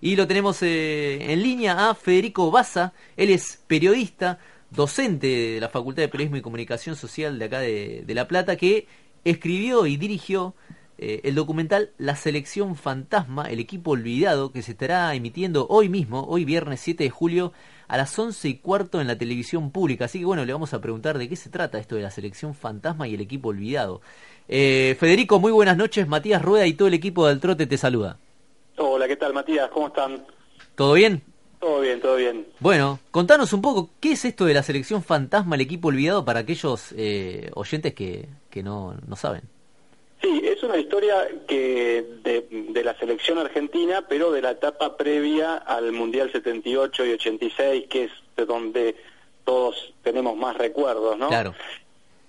Y lo tenemos eh, en línea a Federico Baza. Él es periodista, docente de la Facultad de Periodismo y Comunicación Social de acá de, de La Plata, que escribió y dirigió eh, el documental La Selección Fantasma, el equipo olvidado, que se estará emitiendo hoy mismo, hoy viernes 7 de julio, a las 11 y cuarto en la televisión pública. Así que bueno, le vamos a preguntar de qué se trata esto de la Selección Fantasma y el equipo olvidado. Eh, Federico, muy buenas noches. Matías Rueda y todo el equipo del Trote te saluda. Hola, ¿qué tal Matías? ¿Cómo están? ¿Todo bien? Todo bien, todo bien. Bueno, contanos un poco, ¿qué es esto de la selección fantasma, el equipo olvidado, para aquellos eh, oyentes que, que no, no saben? Sí, es una historia que de, de, la selección argentina, pero de la etapa previa al Mundial 78 y 86, que es de donde todos tenemos más recuerdos, ¿no? Claro.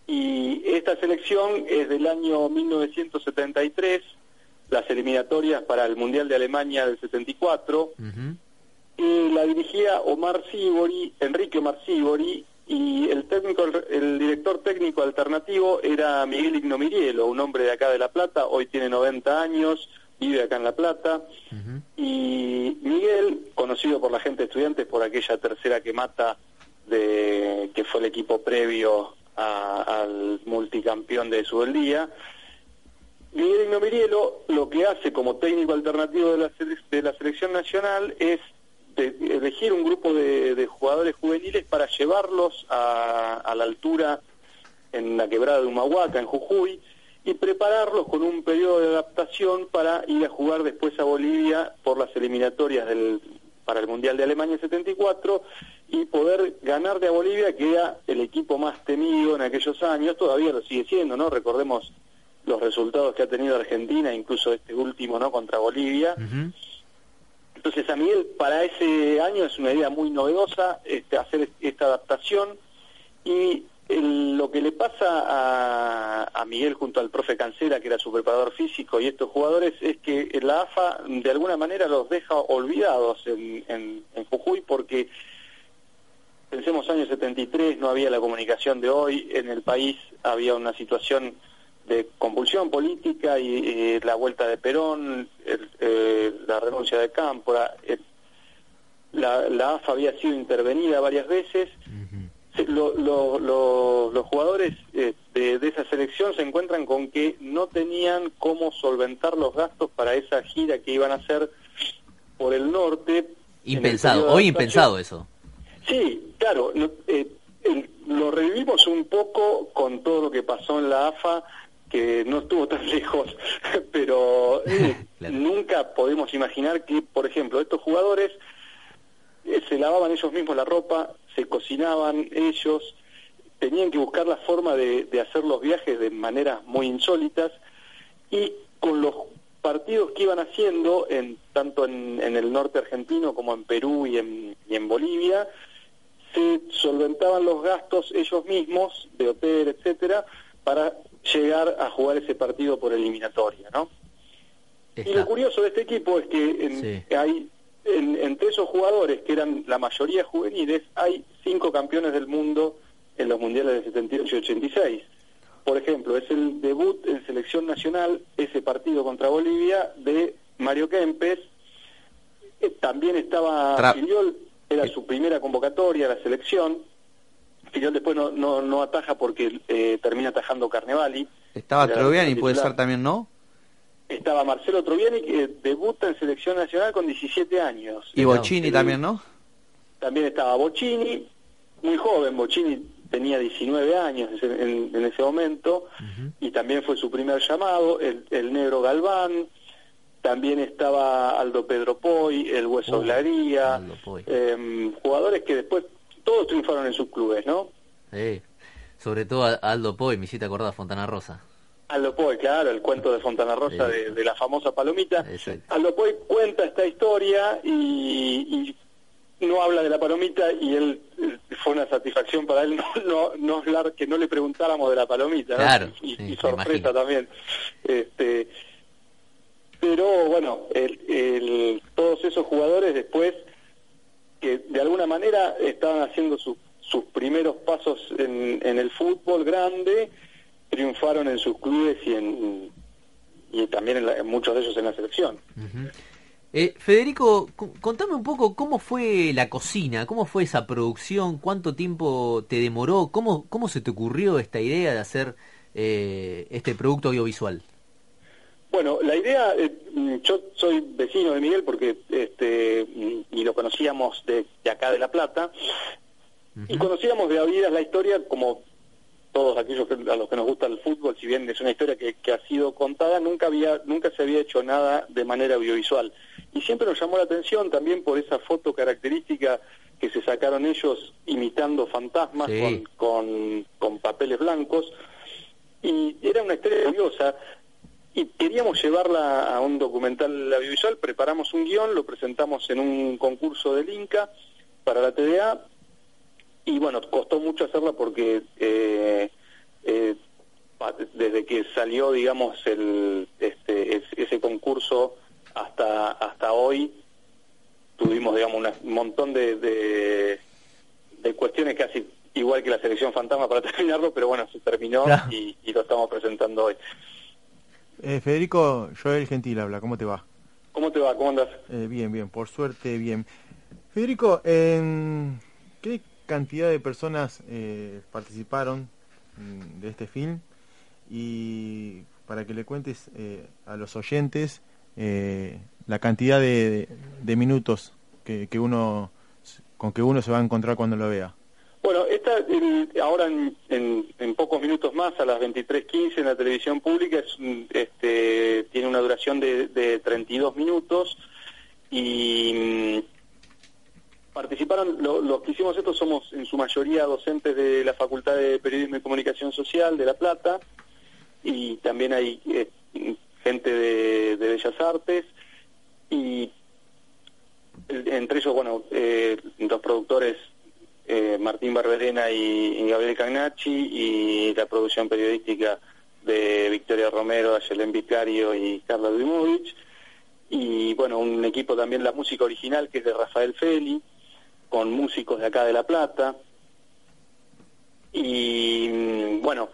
Y esta selección es del año 1973, las eliminatorias para el Mundial de Alemania del 74, uh -huh. y la dirigía Omar Sibori, Enrique Omar Sibori, y el técnico, el director técnico alternativo era Miguel Ignomirielo, un hombre de acá de La Plata, hoy tiene 90 años, vive acá en La Plata, uh -huh. y Miguel, conocido por la gente estudiante por aquella tercera que mata de que fue el equipo previo a, al multicampeón de Subeldía, Miguel Ignomirielo lo que hace como técnico alternativo de la, de la selección nacional es de elegir un grupo de, de, jugadores juveniles para llevarlos a, a, la altura en la quebrada de Humahuaca, en Jujuy, y prepararlos con un periodo de adaptación para ir a jugar después a Bolivia por las eliminatorias del, para el Mundial de Alemania 74 y poder ganar de a Bolivia, que era el equipo más temido en aquellos años, todavía lo sigue siendo, ¿no? Recordemos los resultados que ha tenido Argentina, incluso este último, ¿no? Contra Bolivia. Uh -huh. Entonces a Miguel para ese año es una idea muy novedosa este, hacer esta adaptación y el, lo que le pasa a, a, Miguel junto al profe Cancela, que era su preparador físico, y estos jugadores es que la AFA de alguna manera los deja olvidados en, en, en Jujuy porque pensemos año 73, no había la comunicación de hoy, en el país había una situación de convulsión política y la vuelta de Perón, el, eh, la renuncia de Cámpora, la, la, AFA había sido intervenida varias veces. Uh -huh. lo, lo, lo, los jugadores eh, de, de, esa selección se encuentran con que no tenían cómo solventar los gastos para esa gira que iban a hacer por el norte. Impensado, hoy impensado eso. Sí, claro, eh, lo revivimos un poco con todo lo que pasó en la AFA que no estuvo tan lejos, pero eh, claro. nunca podemos imaginar que, por ejemplo, estos jugadores eh, se lavaban ellos mismos la ropa, se cocinaban ellos, tenían que buscar la forma de, de hacer los viajes de maneras muy insólitas y con los partidos que iban haciendo, en, tanto en, en el norte argentino como en Perú y en, y en Bolivia, se solventaban los gastos ellos mismos, de hotel, etcétera, para llegar a jugar ese partido por eliminatoria, ¿no? Y lo curioso de este equipo es que en, sí. hay en, entre esos jugadores, que eran la mayoría juveniles, hay cinco campeones del mundo en los mundiales de 78 y 86. Por ejemplo, es el debut en selección nacional, ese partido contra Bolivia, de Mario Kempes. Eh, también estaba Tra Filiol, era su primera convocatoria a la selección. Filiol después no, no, no ataja porque eh, termina atajando Carnevali. Estaba Troviani, puede ser también, ¿no? Estaba Marcelo Troviani, que debuta en selección nacional con 17 años. Y Bocini no, también, ¿no? También estaba Bocini, muy joven, Bocini tenía 19 años en, en ese momento, uh -huh. y también fue su primer llamado, el, el, negro Galván, también estaba Aldo Pedro Poy, el Hueso uh, Glaría, eh, jugadores que después todos triunfaron en sus clubes, ¿no? Sí, sobre todo Aldo Poy, me hiciste acordar Fontana Rosa. Aldo Poy, claro, el cuento de Fontana Rosa de, la famosa palomita. Aldo Poy cuenta esta historia y, no habla de la palomita y él fue una satisfacción para él no, no, hablar que no le preguntáramos de la palomita y, sorpresa también este pero bueno el, todos esos jugadores después que de alguna manera estaban haciendo sus primeros pasos en, en el fútbol grande triunfaron en sus clubes y en y también en, muchos de ellos en la selección. eh, Federico, contame un poco cómo fue la cocina, cómo fue esa producción, cuánto tiempo te demoró, cómo, cómo se te ocurrió esta idea de hacer eh, este producto audiovisual. Bueno, la idea, eh, yo soy vecino de Miguel porque este y lo conocíamos de, acá de La Plata, y conocíamos de Avidas la historia como todos aquellos a los que nos gusta el fútbol, si bien es una historia que, ha sido contada, nunca había nunca se había hecho nada de manera audiovisual. Y siempre nos llamó la atención también por esa foto característica que se sacaron ellos imitando fantasmas con, con, papeles blancos. Y era una historia curiosa y queríamos llevarla a un documental audiovisual, preparamos un guion, lo presentamos en un concurso del Inca para la TDA y bueno, costó mucho hacerla porque eh, eh, desde que salió, digamos, el, este, ese concurso hasta hasta hoy tuvimos, digamos, un montón de, de, cuestiones casi igual que la selección fantasma para terminarlo, pero bueno, se terminó y, lo estamos presentando hoy. Eh, Federico, Joel Gentil habla, ¿cómo te va? ¿Cómo te va? ¿Cómo andas? bien, bien, por suerte, bien. Federico, ¿qué cantidad de personas eh, participaron mm, de este film y para que le cuentes eh, a los oyentes eh, la cantidad de, minutos que, uno con que uno se va a encontrar cuando lo vea. Bueno, esta ahora en, pocos minutos más, a las 23.15 en la televisión pública, es, este, tiene una duración de, de 32 minutos y Participaron, los que hicimos esto somos en su mayoría docentes de la Facultad de Periodismo y Comunicación Social de La Plata y también hay eh, gente de, Bellas Artes y entre ellos, bueno, eh, dos productores, eh, Martín Barberena y, Gabriel Cagnacci y la producción periodística de Victoria Romero, Ayelen Vicario y Carla Dumovich y bueno, un equipo también, la música original que es de Rafael Feli con músicos de acá de La Plata. Y mm, bueno,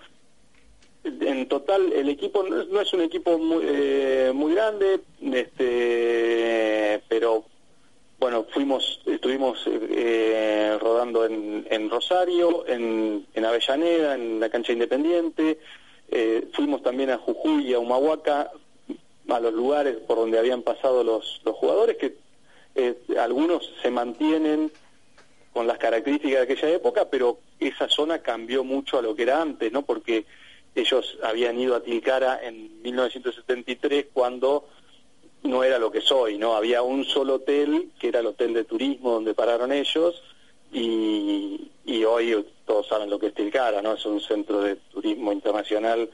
en total el equipo no es un equipo muy, eh, muy grande, este, pero bueno, fuimos, estuvimos eh, rodando en, en Rosario, en, en, Avellaneda, en la cancha Independiente, eh, fuimos también a Jujuy y a Humahuaca, a los lugares por donde habían pasado los, los jugadores, que algunos se mantienen con las características de aquella época, pero esa zona cambió mucho a lo que era antes, ¿no? Porque ellos habían ido a Tilcara en 1973 cuando no era lo que soy, ¿no? Había un solo hotel, que era el hotel de turismo donde pararon ellos, y, hoy todos saben lo que es Tilcara, ¿no? Es un centro de turismo internacional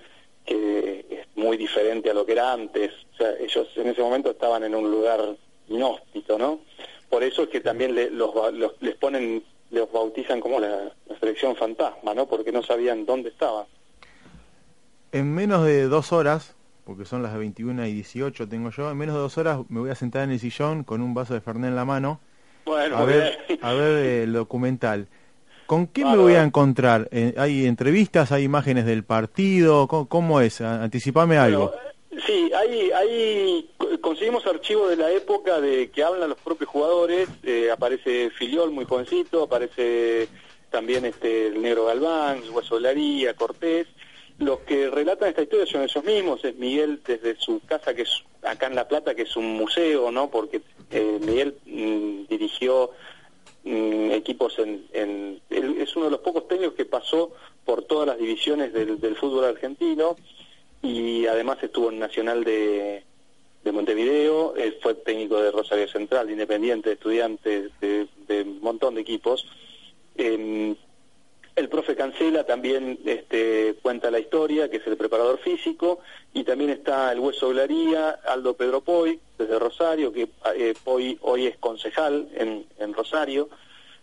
que es muy diferente a lo que era antes. O sea, ellos en ese momento estaban en un lugar inhóspito, ¿no? por eso es que también los, les ponen, los bautizan como la, selección fantasma, ¿no? Porque no sabían dónde estaban. En menos de dos horas, porque son las 21 y 18 tengo yo, en menos de dos horas me voy a sentar en el sillón con un vaso de Fernet en la mano bueno, a, ver, a ver el documental. ¿Con qué me voy a encontrar? Eh, ¿Hay entrevistas, hay imágenes del partido? ¿Cómo, es? Anticipame algo. Sí, hay, hay, conseguimos archivos de la época de que hablan los propios jugadores, eh, aparece Filiol muy jovencito, aparece también este el Negro Galván, Hueso Laría, Cortés, los que relatan esta historia son esos mismos, es Miguel desde su casa que es acá en La Plata, que es un museo, ¿no? Porque eh, Miguel mm, dirigió mm, equipos en, en es uno de los pocos técnicos que pasó por todas las divisiones del, fútbol argentino y además estuvo en Nacional de, de Montevideo, fue técnico de Rosario Central, de Independiente, de Estudiantes, de, un montón de equipos. Em, El profe Cancela también este, cuenta la historia, que es el preparador físico, y también está el Hueso Glaría, Aldo Pedro Poy, desde Rosario, que eh, hoy es concejal en, en Rosario.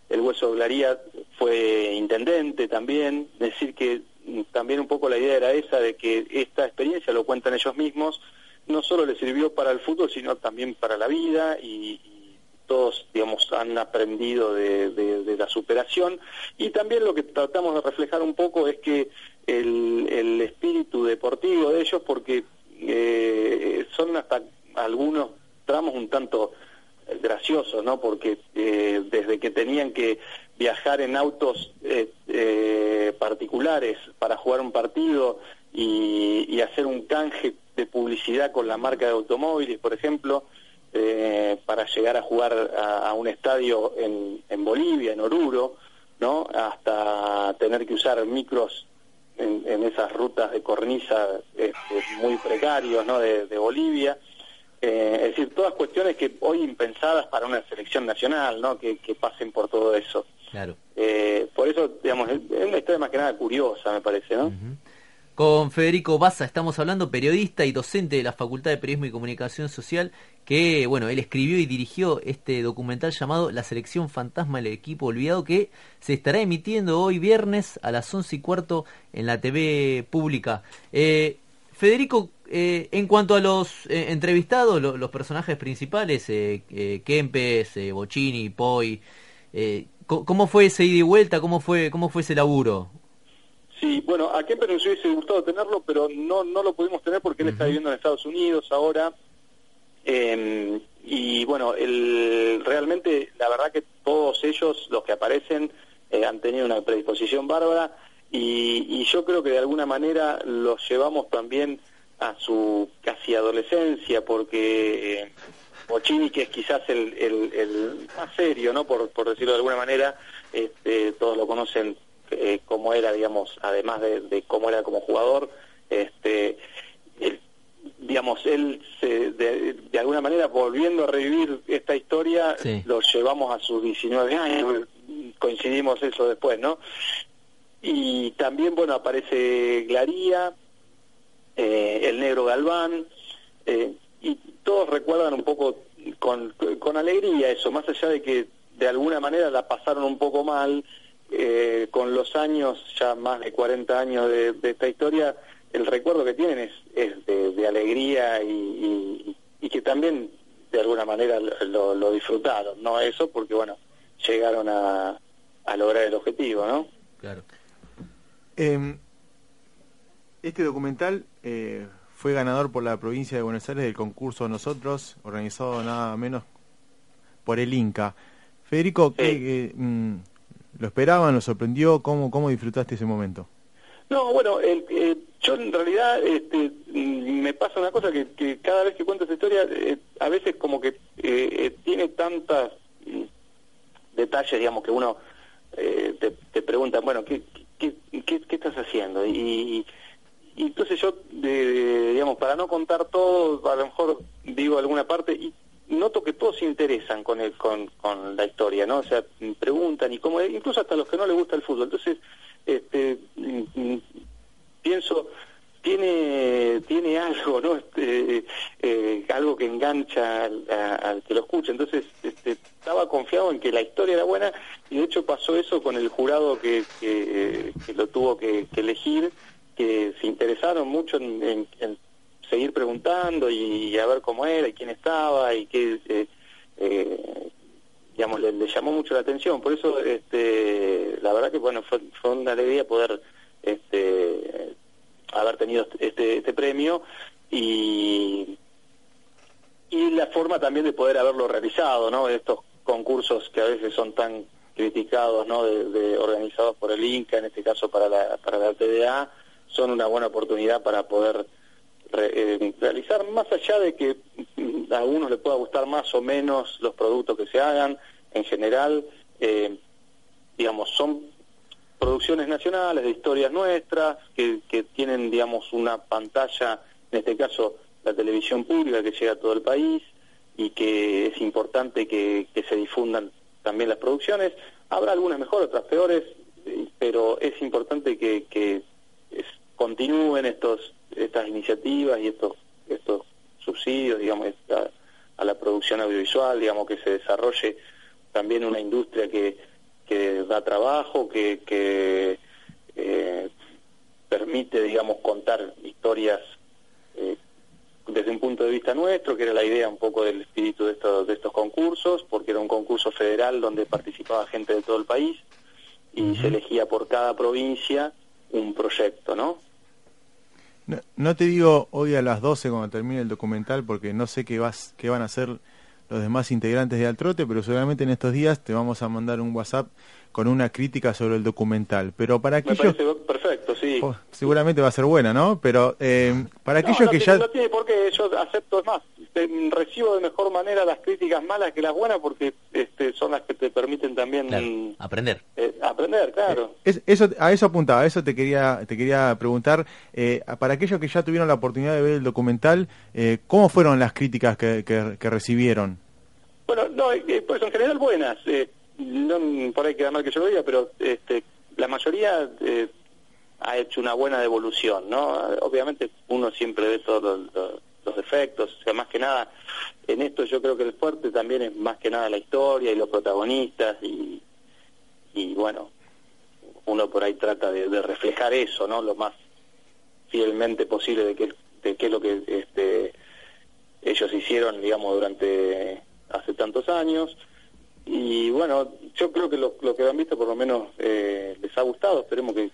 El Hueso Glaría fue intendente también, es decir que mm, también un poco la idea era esa de que esta experiencia, lo cuentan ellos mismos, no solo le sirvió para el fútbol, sino también para la vida y, todos, digamos, han aprendido de, la superación. Y también lo que tratamos de reflejar un poco es que el, espíritu deportivo de ellos, porque eh, son hasta algunos tramos un tanto graciosos, ¿no? Porque eh, desde que tenían que viajar en autos eh, particulares para jugar un partido y hacer un canje de publicidad con la marca de automóviles, por ejemplo, eh, para llegar a jugar a, un estadio en, en, Bolivia, en Oruro, ¿no? Hasta tener que usar micros en, esas rutas de cornisa este, muy precarios, ¿no? De, Bolivia. Eh, es decir, todas cuestiones que hoy impensadas para una selección nacional, ¿no? Que, pasen por todo eso. Claro. Eh, por eso, digamos, es una historia más que nada curiosa, me parece, ¿no? Con Federico Baza estamos hablando, periodista y docente de la Facultad de Periodismo y Comunicación Social, que, bueno, él escribió y dirigió este documental llamado La Selección Fantasma del Equipo Olvidado, que se estará emitiendo hoy viernes a las once y cuarto en la TV pública. Eh, Federico, eh, en cuanto a los eh, entrevistados, los personajes principales, Kempes, Bocini, Poi, ¿cómo fue ese ida y vuelta? ¿Cómo fue, cómo fue ese laburo? Sí, bueno, a Kemper nos hubiese gustado tenerlo, pero no, no lo pudimos tener porque él está viviendo en Estados Unidos ahora. Em, y bueno, el, realmente la verdad que todos ellos, los que aparecen, eh, han tenido una predisposición bárbara y, yo creo que de alguna manera los llevamos también a su casi adolescencia porque eh, Bocini, que es quizás el, el, más serio, ¿no? Por, por decirlo de alguna manera, este, todos lo conocen eh, cómo era, digamos, además de, cómo era como jugador, este, digamos, él se, de, alguna manera volviendo a revivir esta historia, lo llevamos a sus 19 años, coincidimos eso después, ¿no? Y también, bueno, aparece Glaría, eh, el negro Galván, eh, y todos recuerdan un poco con, con alegría eso, más allá de que de alguna manera la pasaron un poco mal, eh, con los años, ya más de 40 años de, esta historia, el recuerdo que tienen es, es de, alegría y, que también de alguna manera lo, disfrutaron, ¿no? Eso porque, bueno, llegaron a, a lograr el objetivo, ¿no? Claro. Em, este documental eh, fue ganador por la provincia de Buenos Aires del concurso Nosotros, organizado nada menos por el Inca. Federico, ¿qué, mm, ¿Lo esperaban? ¿Lo sorprendió? ¿Cómo, cómo disfrutaste ese momento? No, bueno, eh, yo en realidad este, mm, me pasa una cosa que, cada vez que cuento esa historia, eh, a veces como que eh, tiene tantas mm, detalles, digamos, que uno te, pregunta, bueno, ¿qué, qué, qué, estás haciendo? Y, y entonces yo, digamos, para no contar todo, a lo mejor digo alguna parte, y noto que todos se interesan con, el, con, con la historia, ¿no? O sea, preguntan y cómo, incluso hasta los que no les gusta el fútbol. Entonces, este, mm, mm, pienso, tiene tiene algo, ¿no? Este, eh, algo que engancha al, que lo escucha. Entonces, este, estaba confiado en que la historia era buena y de hecho pasó eso con el jurado que, que, lo tuvo que, elegir, que se interesaron mucho en, en seguir preguntando y, a ver cómo era y quién estaba y qué, eh, eh, digamos, le, llamó mucho la atención. Por eso, este, la verdad que, bueno, fue, fue una alegría poder este, haber tenido este, este premio y, y la forma también de poder haberlo realizado, ¿no? Estos concursos que a veces son tan criticados, ¿no? De, organizados por el INCA, en este caso para la, para la TDA, son una buena oportunidad para poder eh, realizar, más allá de que a algunos le pueda gustar más o menos los productos que se hagan, en general, eh, digamos, son producciones nacionales de historias nuestras que, tienen, digamos, una pantalla, en este caso la televisión pública que llega a todo el país y que es importante que, se difundan también las producciones. Habrá algunas mejores, otras peores. pero es importante que, que continúen estos estas iniciativas y estos estos subsidios, digamos, a, la producción audiovisual, digamos, que se desarrolle también una industria que, que da trabajo, que, que eh, permite, digamos, contar historias eh, desde un punto de vista nuestro, que era la idea un poco del espíritu de estos, de estos concursos, porque era un concurso federal donde participaba gente de todo el país y se elegía por cada provincia un proyecto, ¿no? ¿No? te digo hoy a las 12 cuando termine el documental porque no sé qué, vas, qué van a hacer los demás integrantes de Altrote, pero seguramente en estos días te vamos a mandar un WhatsApp con una crítica sobre el documental. Pero para aquellos... perfecto, sí. Oh, seguramente va a ser buena, ¿no? Pero eh, para aquellos que ya... No tiene por qué, yo acepto, es más, recibo de mejor manera las críticas malas que las buenas porque este, son las que te permiten también... aprender. Eh, aprender, claro. Eh, eso, a eso apuntaba, a eso te quería, te quería preguntar. para aquellos que ya tuvieron la oportunidad de ver el documental, ¿cómo fueron las críticas que, que, recibieron? Bueno, no, pues en general buenas no por ahí queda mal que yo lo diga, pero este, la mayoría eh, ha hecho una buena devolución, ¿no? Obviamente uno siempre ve todos los, defectos, o sea, más que nada, en esto yo creo que el fuerte también es más que nada la historia y los protagonistas y, y bueno, uno por ahí trata de, reflejar eso, ¿no? Lo más fielmente posible de qué de qué es lo que este, ellos hicieron, digamos, durante hace tantos años y bueno, yo creo que lo, que han visto por lo menos eh, les ha gustado, esperemos que,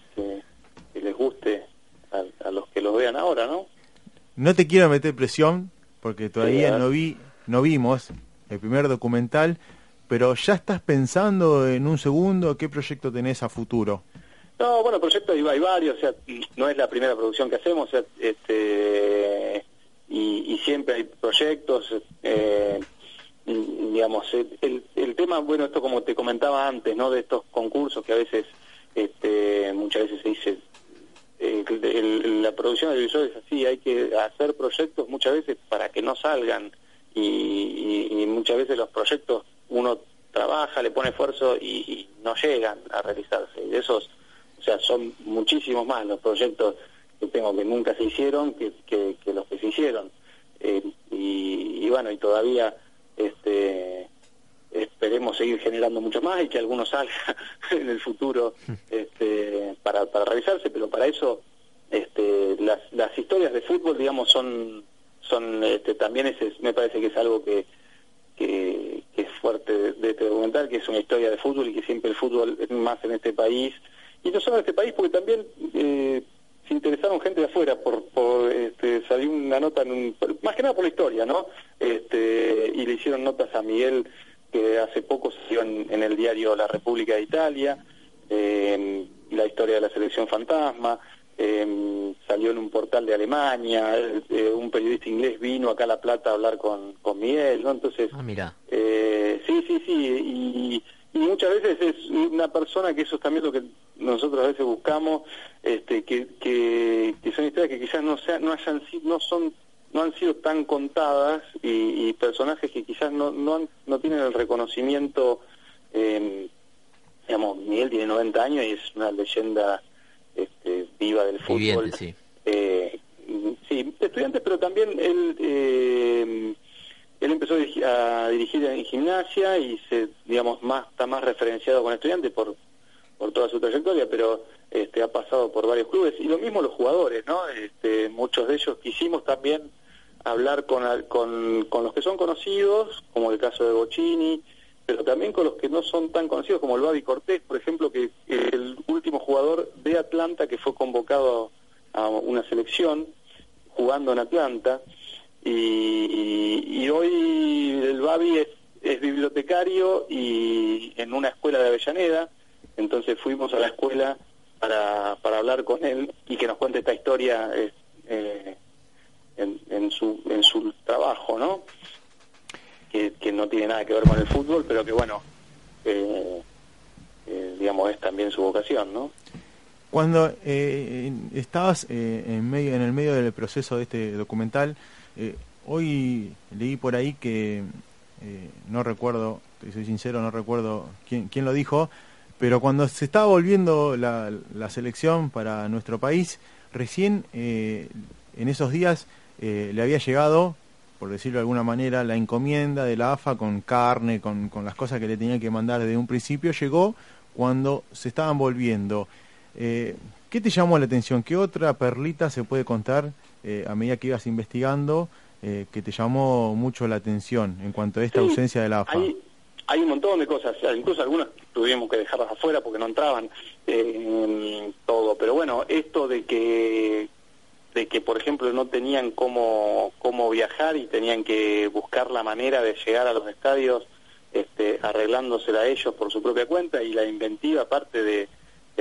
les guste a, los que los vean ahora, ¿no? No te quiero meter presión, porque todavía no vi, no vimos el primer documental, pero ya estás pensando en un segundo qué proyecto tenés a futuro. No, bueno, proyectos hay, varios, o sea, no es la primera producción que hacemos, o sea, este, y, y siempre hay proyectos, eh, digamos, el, el, tema, bueno, esto como te comentaba antes, ¿no? De estos concursos que a veces, este, muchas veces se dice, eh, la producción audiovisual es así, hay que hacer proyectos muchas veces para que no salgan y, y, muchas veces los proyectos uno trabaja, le pone esfuerzo y, no llegan a realizarse. Y de esos, o sea, son muchísimos más los proyectos que tengo que nunca se hicieron que, que, los que se hicieron. Eh, y, y bueno, y todavía este, esperemos seguir generando mucho más y que algunos salga en el futuro este, para, para realizarse, pero para eso este, las, las historias de fútbol, digamos, son, son este, también ese, me parece que es algo que, que, es fuerte de, este documental, que es una historia de fútbol y que siempre el fútbol más en este país, y no solo en este país, porque también eh, se interesaron gente de afuera por, por este, salió una nota más que nada por la historia no este y le hicieron notas a Miguel que hace poco salió en, el diario La República de Italia eh, la historia de la selección fantasma eh, salió en un portal de Alemania eh, un periodista inglés vino acá a La Plata a hablar con, con Miguel no entonces ah, mira. Eh, sí sí sí y y muchas veces es una persona que eso es también lo que nosotros a veces buscamos este que, que, son historias que quizás no sea, no hayan no son no han sido tan contadas y, personajes que quizás no no, no tienen el reconocimiento eh, digamos Miguel tiene 90 años y es una leyenda este, viva del fútbol sí. Eh, sí estudiante pero también él eh, él empezó a dirigir en gimnasia y se, digamos, más está más referenciado con estudiantes por, por toda su trayectoria, pero este, ha pasado por varios clubes y lo mismo los jugadores, ¿no? Este, muchos de ellos quisimos también hablar con, con, con los que son conocidos, como el caso de Bocini, pero también con los que no son tan conocidos, como el Babi Cortés, por ejemplo, que es el último jugador de Atlanta que fue convocado a una selección jugando en Atlanta y, hoy el Babi es, bibliotecario y en una escuela de Avellaneda, entonces fuimos a la escuela para, para hablar con él y que nos cuente esta historia eh, en, su, en su trabajo, ¿no? Que, no tiene nada que ver con el fútbol, pero que bueno, eh, eh, digamos, es también su vocación, ¿no? Cuando estabas en, medio, en el medio del proceso de este documental, eh, hoy leí por ahí que, eh, no recuerdo, soy sincero, no recuerdo quién, quién lo dijo, pero cuando se estaba volviendo la, la selección para nuestro país, recién eh, en esos días eh, le había llegado, por decirlo de alguna manera, la encomienda de la AFA con carne, con, con las cosas que le tenían que mandar desde un principio, llegó cuando se estaban volviendo. Eh, ¿Qué te llamó la atención? ¿Qué otra perlita se puede contar eh, a medida que ibas investigando eh, que te llamó mucho la atención en cuanto a esta Sí, ausencia de la AFA? Hay, hay un montón de cosas, incluso algunas tuvimos que dejarlas afuera porque no entraban eh, todo, pero bueno, esto de que de que por ejemplo no tenían cómo cómo viajar y tenían que buscar la manera de llegar a los estadios este, arreglándosela a ellos por su propia cuenta y la inventiva aparte de,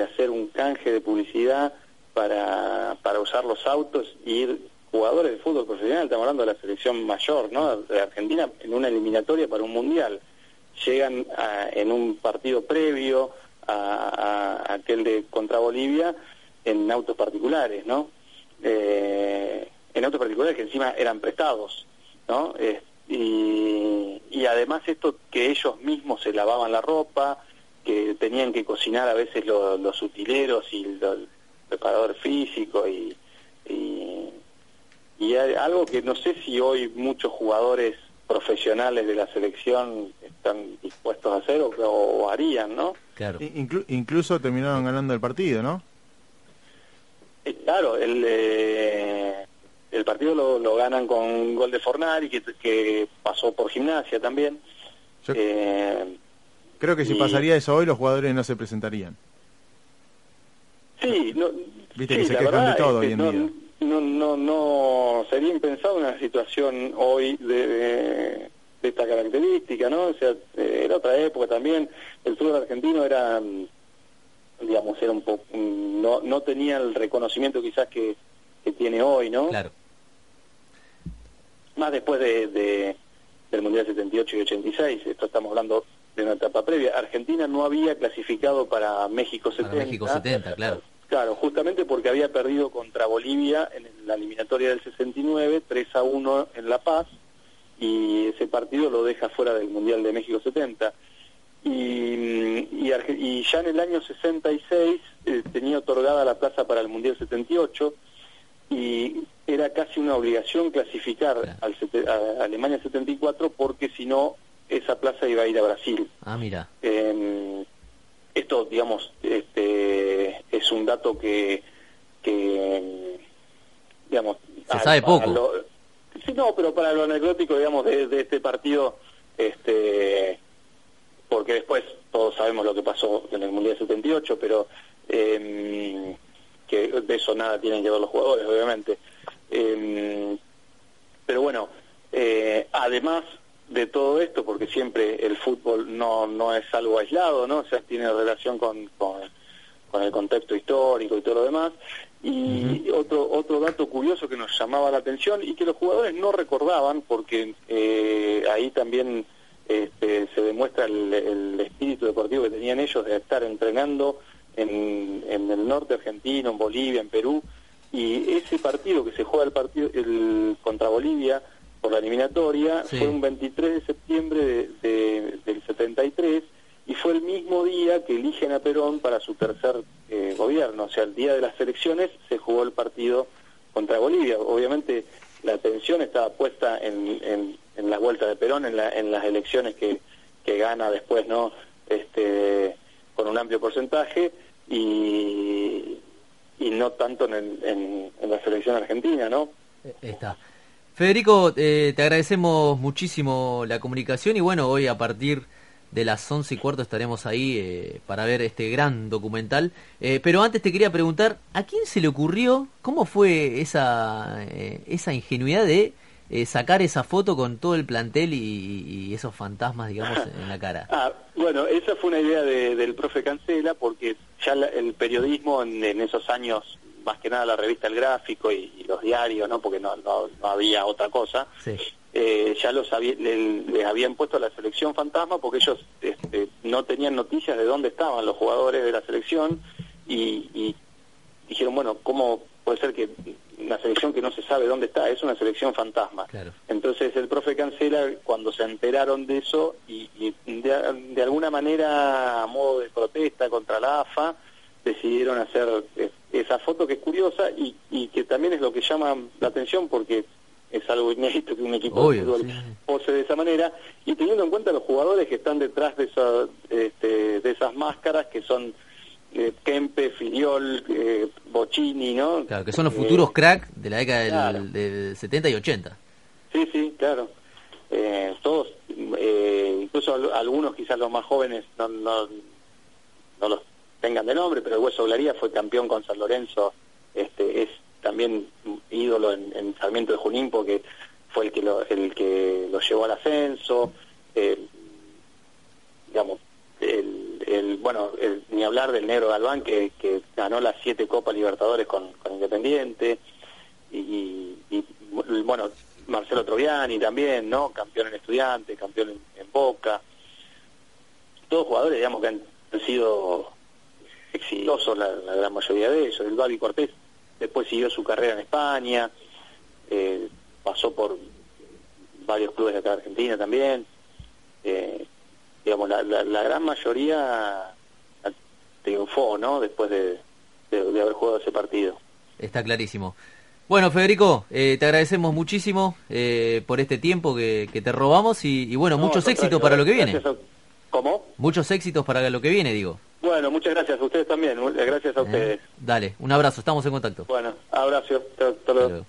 hacer un canje de publicidad para, para usar los autos y ir jugadores de fútbol profesional, estamos hablando de la selección mayor, ¿no? De Argentina en una eliminatoria para un mundial. Llegan a- en un partido previo a aquel de contra Bolivia en autos particulares, ¿no? Eh, en autos particulares que encima eran prestados, ¿no? Eh, y, y además esto que ellos mismos se lavaban la ropa, que tenían que cocinar a veces lo- los utileros y lo- el preparador físico y, y, y algo que no sé si hoy muchos jugadores profesionales de la selección están dispuestos a hacer o, o harían, ¿no? Claro. Inclu- incluso terminaron ganando el partido, ¿no? Claro, el, eh, el partido lo, lo ganan con un gol de Fornari, que, que pasó por gimnasia también. Yo Eh, creo que si y- pasaría eso hoy, los jugadores no se presentarían. Sí, no, Viste sí, que se quejan de todo es hoy en no, día. No, no, no sería impensado una situación hoy de, de, de esta característica, ¿no? O sea, eh, era otra época también. El fútbol argentino era, digamos, era un poco, mm, no, no tenía el reconocimiento quizás que, que tiene hoy, ¿no? Claro. Más después de, de- del Mundial 78 y 86, esto estamos hablando de una etapa previa. Argentina no había clasificado para México 70. Para México 70, claro. Claro, justamente porque había perdido contra Bolivia en la eliminatoria del 69, 3 a 1 en La Paz, y ese partido lo deja fuera del Mundial de México 70. Y, y, ya en el año 66 eh, tenía otorgada la plaza para el Mundial 78 y era casi una obligación clasificar Claro. al a Alemania 74 porque si no esa plaza iba a ir a Brasil. Ah, mira. Eh, esto, digamos, este, es un dato que, que digamos... Se a- sabe poco. lo- sí, no, pero para lo anecdótico, digamos, de, de este partido, este, porque después todos sabemos lo que pasó en el Mundial 78, pero eh, que de eso nada tienen que ver los jugadores, obviamente. Eh, pero bueno, eh, además de todo esto, porque siempre el fútbol no, no es algo aislado, ¿no? O sea, tiene relación con, con, con el contexto histórico y todo lo demás. Y otro, otro dato curioso que nos llamaba la atención y que los jugadores no recordaban, porque eh, ahí también este, se demuestra el, el espíritu deportivo que tenían ellos de estar entrenando en, en el norte argentino, en Bolivia, en Perú, y ese partido que se juega el partido el, contra Bolivia por la eliminatoria Sí. fue un 23 de septiembre de- de- del 73 y fue el mismo día que eligen a Perón para su tercer eh, gobierno, o sea, el día de las elecciones se jugó el partido contra Bolivia. Obviamente la atención estaba puesta en, en, en la vuelta de Perón, en, la- en las elecciones que, que gana después, ¿no? Este, con un amplio porcentaje y, y no tanto en, el- en, en la selección argentina, ¿no? Eh, Está. Federico, eh, te agradecemos muchísimo la comunicación y bueno, hoy a partir de las once y cuarto estaremos ahí eh, para ver este gran documental. Eh, pero antes te quería preguntar, ¿a quién se le ocurrió, cómo fue esa, esa ingenuidad de eh, sacar esa foto con todo el plantel y, y esos fantasmas, digamos, en la cara? Ah, bueno, esa fue una idea de- del profe Cancela, porque ya la- el periodismo en, en esos años, más que nada la revista El Gráfico y, y los diarios, ¿no? porque no, no, no había otra cosa, Sí. eh, ya los había- le- les habían puesto la selección fantasma porque ellos este, no tenían noticias de dónde estaban los jugadores de la selección y, y dijeron, bueno, ¿cómo puede ser que una selección que no se sabe dónde está, es una selección fantasma. Entonces el profe Cancela, cuando se enteraron de eso, y, de, alguna manera, a modo de protesta contra la AFA, decidieron hacer eh, esa foto que es curiosa y, y que también es lo que llama la atención porque es algo inédito que un equipo de fútbol pose de esa manera. Y teniendo en cuenta los jugadores que están detrás de, esa, este, de esas máscaras que son eh, Kempe, Filiol, eh, Bocini, ¿no? Claro, que son los futuros crack de la década del, 70 y 80. Sí, sí, claro. Eh, todos, incluso algunos quizás los más jóvenes no, no, no los tengan de nombre, pero el Hueso Blaría fue campeón con San Lorenzo, este es también ídolo en, Sarmiento de Junín porque fue el que lo, el que lo llevó al ascenso, digamos, el, bueno, ni hablar del negro Galván que, que ganó las siete Copas Libertadores con, Independiente y, bueno, Marcelo Troviani también, ¿no? Campeón en Estudiantes, campeón en, Boca. Todos jugadores, digamos, que han, sido exitosos la, gran mayoría de ellos. El Babi Cortés después siguió su carrera en España, eh, pasó por varios clubes de acá de Argentina también. Eh, digamos, la, la, gran mayoría triunfó, ¿no? Después de, de, haber jugado ese partido. Está clarísimo. Bueno, Federico, eh, te agradecemos muchísimo eh, por este tiempo que, que te robamos y, bueno, muchos éxitos para lo que viene. ¿Cómo? Muchos éxitos para lo que viene, digo. Bueno, muchas gracias a ustedes también. Gracias a eh, ustedes. Dale, un abrazo, estamos en contacto. Bueno, abrazo. Hasta luego.